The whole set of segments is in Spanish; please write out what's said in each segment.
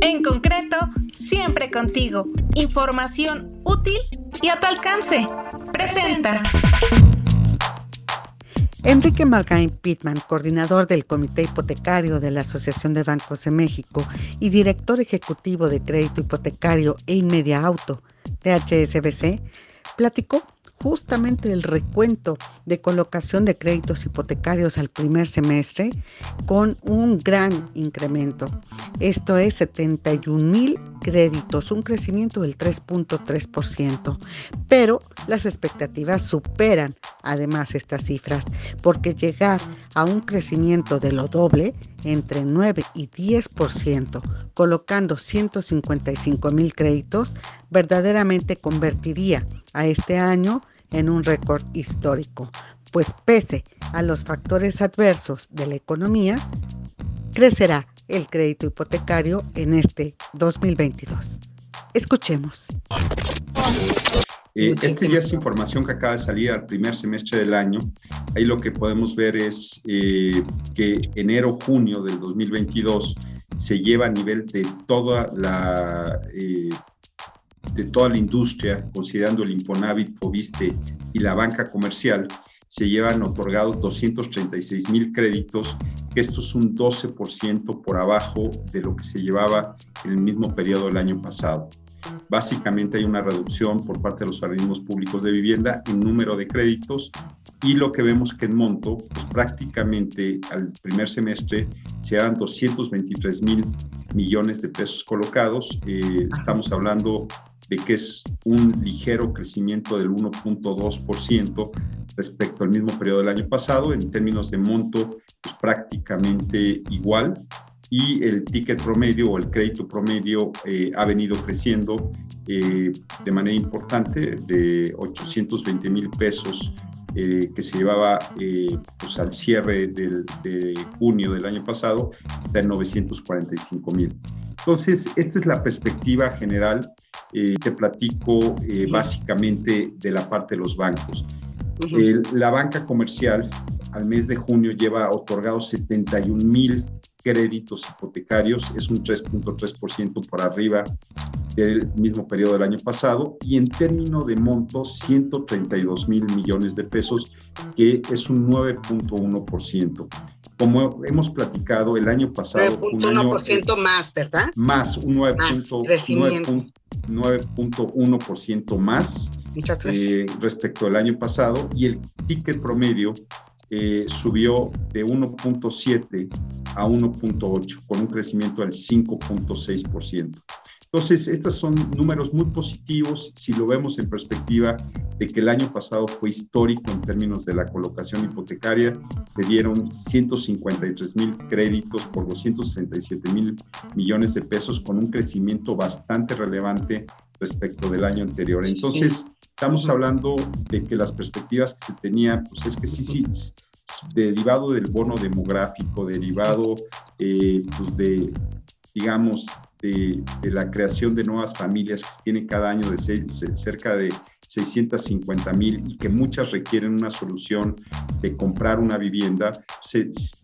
en concreto, siempre contigo. Información útil y a tu alcance. Presenta. Enrique Margain Pittman, coordinador del Comité Hipotecario de la Asociación de Bancos de México y director ejecutivo de Crédito Hipotecario e Inmedia Auto de HSBC, platicó justamente el recuento de colocación de créditos hipotecarios al primer semestre con un gran incremento. Esto es 71 mil créditos, un crecimiento del 3.3%. Pero las expectativas superan además estas cifras, porque llegar a un crecimiento de lo doble, entre 9 y 10%, colocando 155 mil créditos, verdaderamente convertiría a este año en un récord histórico, pues pese a los factores adversos de la economía, crecerá el crédito hipotecario en este 2022. Escuchemos. Eh, este ya es información que acaba de salir al primer semestre del año. Ahí lo que podemos ver es eh, que enero-junio del 2022 se lleva a nivel de toda la eh, de toda la industria, considerando el Infonavit, Fobiste y la banca comercial, se llevan otorgados 236 mil créditos, que esto es un 12% por abajo de lo que se llevaba en el mismo periodo del año pasado. Básicamente hay una reducción por parte de los organismos públicos de vivienda en número de créditos y lo que vemos que en monto, pues prácticamente al primer semestre se dan 223 mil millones de pesos colocados. Eh, estamos hablando de que es un ligero crecimiento del 1.2% respecto al mismo periodo del año pasado. En términos de monto, pues prácticamente igual. Y el ticket promedio o el crédito promedio eh, ha venido creciendo eh, de manera importante, de 820 mil pesos eh, que se llevaba pues al cierre del, de junio del año pasado, está en 945 mil. Entonces, esta es la perspectiva general eh, te platico eh, básicamente de la parte de los bancos. la banca comercial al mes de junio lleva otorgados 71 mil créditos hipotecarios, es un 3.3% por arriba del mismo periodo del año pasado y en términos de monto 132 mil millones de pesos, que es un 9.1%. Como hemos platicado el año pasado... 9.1% más, ¿verdad? Más, un 9.1% más eh, respecto al año pasado y el ticket promedio eh, subió de 1.7 a 1.8 con un crecimiento del 5.6%. Entonces, estos son números muy positivos si lo vemos en perspectiva de que el año pasado fue histórico en términos de la colocación hipotecaria. Se dieron 153 mil créditos por 267 mil millones de pesos con un crecimiento bastante relevante respecto del año anterior. Entonces, estamos hablando de que las perspectivas que se tenían, pues es que sí, sí, derivado del bono demográfico, derivado eh, pues de, digamos, de, la creación de nuevas familias que tiene cada año de cerca de 650 mil y que muchas requieren una solución de comprar una vivienda,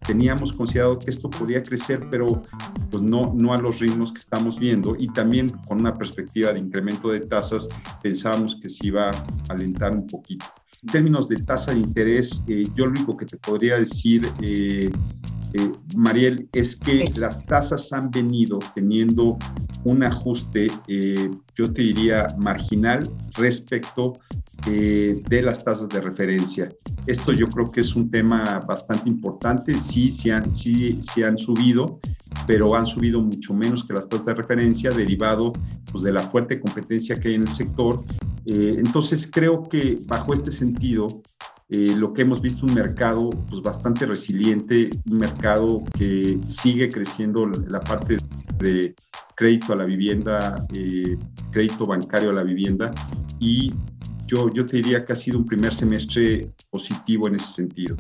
teníamos considerado que esto podía crecer, pero pues no, no a los ritmos que estamos viendo y también con una perspectiva de incremento de tasas pensábamos que se iba a alentar un poquito. En términos de tasa de interés, eh, yo lo único que te podría decir eh, eh, Mariel, es que las tasas han venido teniendo un ajuste, eh, yo te diría, marginal respecto eh, de las tasas de referencia. Esto yo creo que es un tema bastante importante. Sí, sí han, sí, sí han subido, pero han subido mucho menos que las tasas de referencia, derivado pues, de la fuerte competencia que hay en el sector. entonces, creo que bajo este sentido, eh, lo que hemos visto un mercado pues, bastante resiliente, un mercado que sigue creciendo la parte de crédito a la vivienda, eh, crédito bancario a la vivienda y yo, yo te diría que ha sido un primer semestre positivo en ese sentido.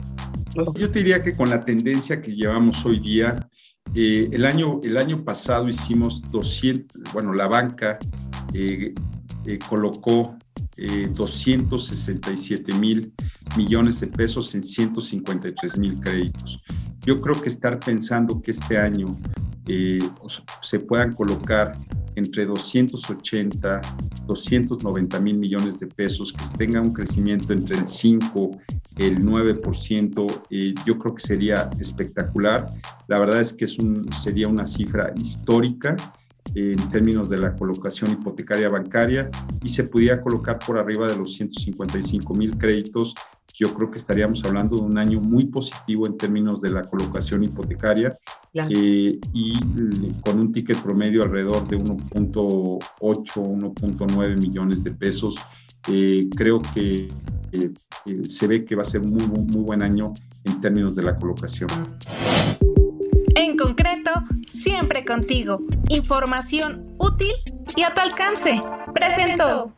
Yo te diría que con la tendencia que llevamos hoy día, eh, el, año, el año pasado hicimos 200, bueno, la banca colocó 267 mil millones de pesos en 153 mil créditos. Yo creo que estar pensando que este año se puedan colocar entre 280, 290 mil millones de pesos, que tenga un crecimiento entre el 5, el 9%, eh, yo creo que sería espectacular. La verdad es que es un, sería una cifra histórica en términos de la colocación hipotecaria bancaria y se pudiera colocar por arriba de los 155 mil créditos, yo creo que estaríamos hablando de un año muy positivo en términos de la colocación hipotecaria eh, y con un ticket promedio alrededor de 1.8, 1.9 millones de pesos. Eh, creo que eh, se ve que va a ser muy, muy buen año en términos de la colocación. En concreto, siempre contigo. Información útil y a tu alcance. Presento.